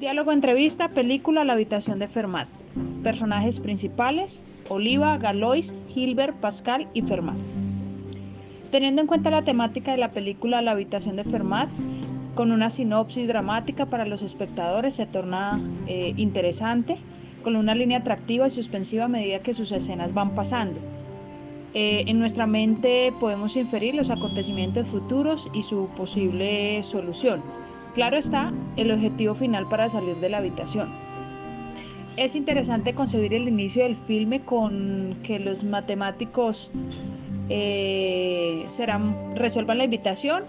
Diálogo entrevista, película La habitación de Fermat. Personajes principales, Oliva, Galois, Hilbert, Pascal y Fermat. Teniendo en cuenta la temática de la película La habitación de Fermat, con una sinopsis dramática para los espectadores se torna eh, interesante, con una línea atractiva y suspensiva a medida que sus escenas van pasando. Eh, en nuestra mente podemos inferir los acontecimientos futuros y su posible solución. Claro está, el objetivo final para salir de la habitación. Es interesante concebir el inicio del filme con que los matemáticos eh, serán, resuelvan la invitación,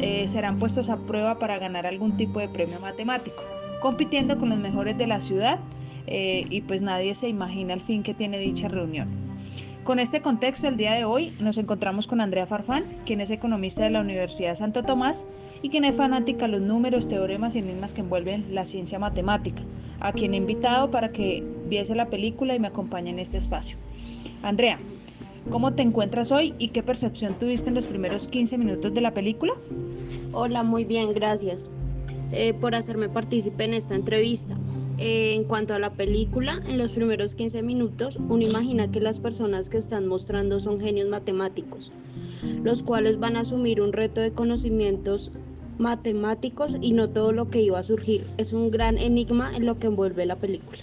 eh, serán puestos a prueba para ganar algún tipo de premio matemático, compitiendo con los mejores de la ciudad y pues nadie se imagina el fin que tiene dicha reunión. Con este contexto, el día de hoy nos encontramos con Andrea Farfán, quien es economista de la Universidad de Santo Tomás y quien es fanática de los números, teoremas y enigmas que envuelven la ciencia matemática, a quien he invitado para que viese la película y me acompañe en este espacio. Andrea, ¿cómo te encuentras hoy y qué percepción tuviste en los primeros 15 minutos de la película? Hola, muy bien, gracias eh, por hacerme partícipe en esta entrevista. Eh, en cuanto a la película, en los primeros 15 minutos uno imagina que las personas que están mostrando son genios matemáticos, los cuales van a asumir un reto de conocimientos matemáticos y no todo lo que iba a surgir. Es un gran enigma en lo que envuelve la película.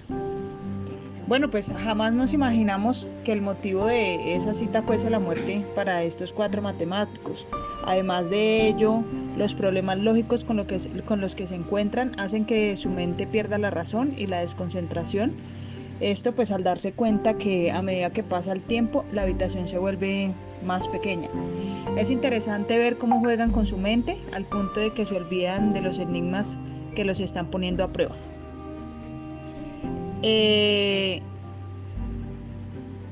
Bueno, pues jamás nos imaginamos que el motivo de esa cita fuese la muerte para estos cuatro matemáticos. Además de ello, los problemas lógicos con, con los que se encuentran hacen que su mente pierda la razón y la desconcentración. Esto pues al darse cuenta que a medida que pasa el tiempo la habitación se vuelve más pequeña. Es interesante ver cómo juegan con su mente al punto de que se olvidan de los enigmas que los están poniendo a prueba. Eh,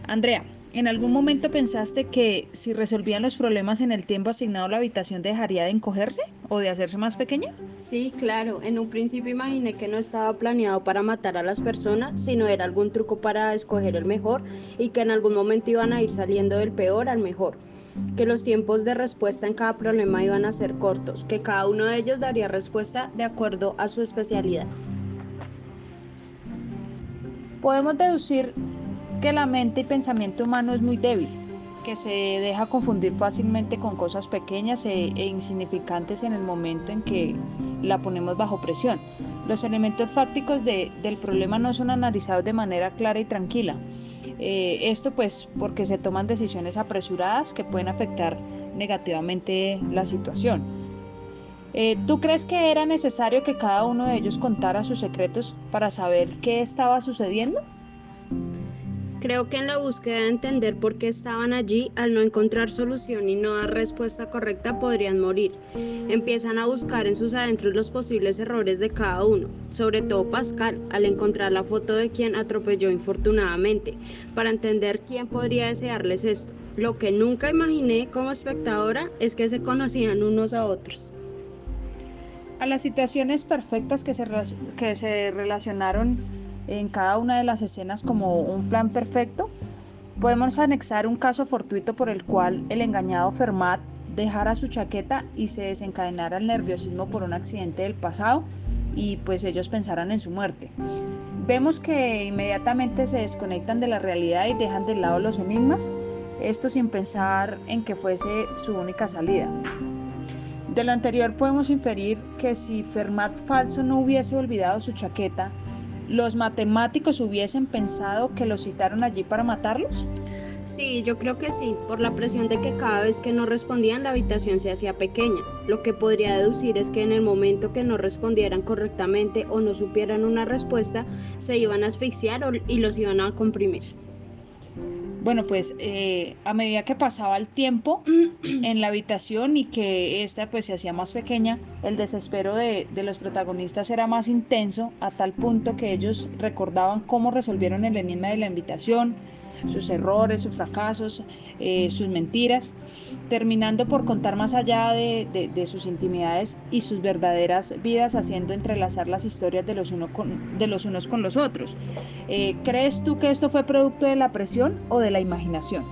Andrea, ¿en algún momento pensaste que si resolvían los problemas en el tiempo asignado la habitación dejaría de encogerse o de hacerse más pequeña? Sí, claro. En un principio imaginé que no estaba planeado para matar a las personas, sino era algún truco para escoger el mejor y que en algún momento iban a ir saliendo del peor al mejor que los tiempos de respuesta en cada problema iban a ser cortos, que cada uno de ellos daría respuesta de acuerdo a su especialidad. Podemos deducir que la mente y pensamiento humano es muy débil, que se deja confundir fácilmente con cosas pequeñas e, e, insignificantes en el momento en que la ponemos bajo presión. Los elementos fácticos del problema no son analizados de manera clara y tranquila. Eh, esto pues porque se toman decisiones apresuradas que pueden afectar negativamente la situación. Eh, ¿Tú crees que era necesario que cada uno de ellos contara sus secretos para saber qué estaba sucediendo? Creo que en la búsqueda de entender por qué estaban allí, al no encontrar solución y no dar respuesta correcta, podrían morir. Empiezan a buscar en sus adentros los posibles errores de cada uno, sobre todo Pascal, al encontrar la foto de quien atropelló infortunadamente, para entender quién podría desearles esto. Lo que nunca imaginé como espectadora es que se conocían unos a otros. A las situaciones perfectas que se, que se relacionaron en cada una de las escenas como un plan perfecto, podemos anexar un caso fortuito por el cual el engañado Fermat dejara su chaqueta y se desencadenara el nerviosismo por un accidente del pasado y pues ellos pensaran en su muerte. Vemos que inmediatamente se desconectan de la realidad y dejan de lado los enigmas, esto sin pensar en que fuese su única salida. De lo anterior podemos inferir que si Fermat falso no hubiese olvidado su chaqueta, ¿los matemáticos hubiesen pensado que lo citaron allí para matarlos? Sí, yo creo que sí, por la presión de que cada vez que no respondían la habitación se hacía pequeña. Lo que podría deducir es que en el momento que no respondieran correctamente o no supieran una respuesta, se iban a asfixiar y los iban a comprimir. Bueno, pues eh, a medida que pasaba el tiempo en la habitación y que esta pues se hacía más pequeña, el desespero de, de, los protagonistas era más intenso a tal punto que ellos recordaban cómo resolvieron el enigma de la invitación, sus errores, sus fracasos, eh, sus mentiras, terminando por contar más allá de, sus intimidades y sus verdaderas vidas, haciendo entrelazar las historias de los, de los unos con los otros. Eh, ¿Crees tú que esto fue producto de la presión o de la imaginación?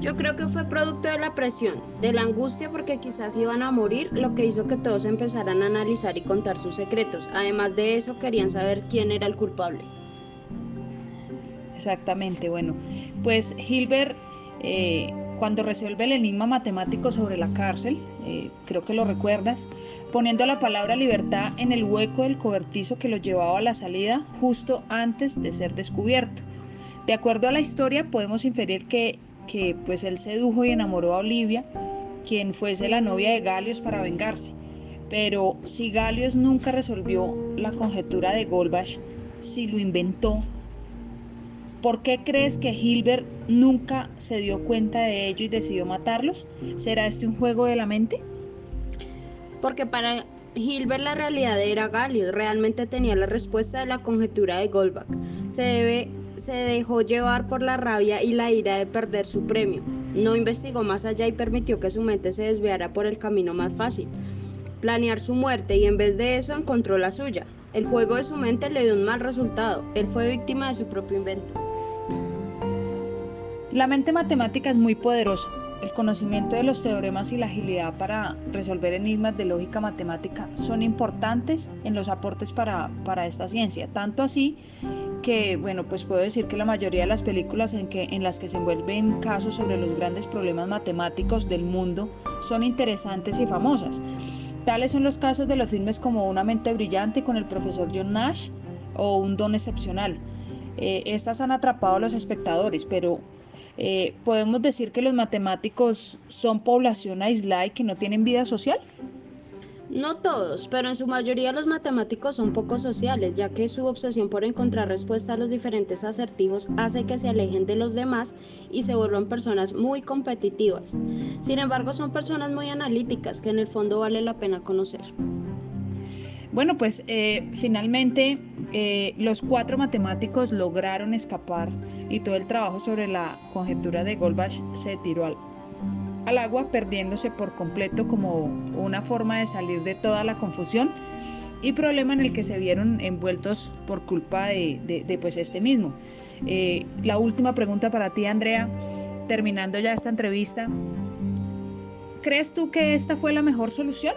Yo creo que fue producto de la presión, de la angustia porque quizás iban a morir, lo que hizo que todos empezaran a analizar y contar sus secretos. Además de eso, querían saber quién era el culpable. Exactamente, bueno, pues Hilbert, eh, cuando resuelve el enigma matemático sobre la cárcel, eh, creo que lo recuerdas, poniendo la palabra libertad en el hueco del cobertizo que lo llevaba a la salida justo antes de ser descubierto. De acuerdo a la historia, podemos inferir que que pues él sedujo y enamoró a Olivia, quien fuese la novia de Galios para vengarse. Pero si Galios nunca resolvió la conjetura de Golbach, si lo inventó, ¿por qué crees que Hilbert nunca se dio cuenta de ello y decidió matarlos? ¿Será este un juego de la mente? Porque para Hilbert la realidad era Galios, realmente tenía la respuesta de la conjetura de Goldbach. Se se dejó llevar por la rabia y la ira de perder su premio. No investigó más allá y permitió que su mente se desviara por el camino más fácil, planear su muerte y en vez de eso encontró la suya. El juego de su mente le dio un mal resultado. Él fue víctima de su propio invento. La mente matemática es muy poderosa. El conocimiento de los teoremas y la agilidad para resolver enigmas de lógica matemática son importantes en los aportes para, para esta ciencia, tanto así que, bueno, pues puedo decir que la mayoría de las películas en, que, en las que se envuelven casos sobre los grandes problemas matemáticos del mundo son interesantes y famosas. Tales son los casos de los filmes como Una mente brillante con el profesor John Nash o Un don excepcional. Eh, estas han atrapado a los espectadores, pero eh, ¿podemos decir que los matemáticos son población aislada y que no tienen vida social? No todos, pero en su mayoría los matemáticos son poco sociales, ya que su obsesión por encontrar respuestas a los diferentes acertijos hace que se alejen de los demás y se vuelvan personas muy competitivas. Sin embargo, son personas muy analíticas que en el fondo vale la pena conocer. Bueno, pues eh, finalmente eh, los cuatro matemáticos lograron escapar y todo el trabajo sobre la conjetura de Goldbach se tiró al agua perdiéndose por completo como una forma de salir de toda la confusión y problema en el que se vieron envueltos por culpa de, pues este mismo. Eh, la última pregunta para ti, Andrea, terminando ya esta entrevista. ¿Crees tú que esta fue la mejor solución?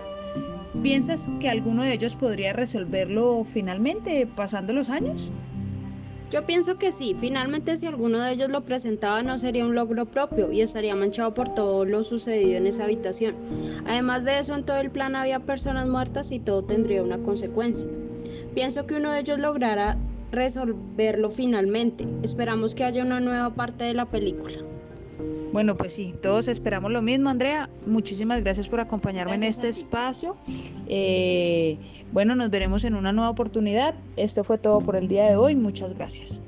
¿Piensas que alguno de ellos podría resolverlo finalmente pasando los años? Yo pienso que sí, finalmente si alguno de ellos lo presentaba no sería un logro propio y estaría manchado por todo lo sucedido en esa habitación. Además de eso, en todo el plan había personas muertas y todo tendría una consecuencia. Pienso que uno de ellos logrará resolverlo finalmente. Esperamos que haya una nueva parte de la película. Bueno, pues sí, todos esperamos lo mismo, Andrea. Muchísimas gracias por acompañarme en este espacio. Eh, bueno, nos veremos en una nueva oportunidad. Esto fue todo por el día de hoy. Muchas gracias.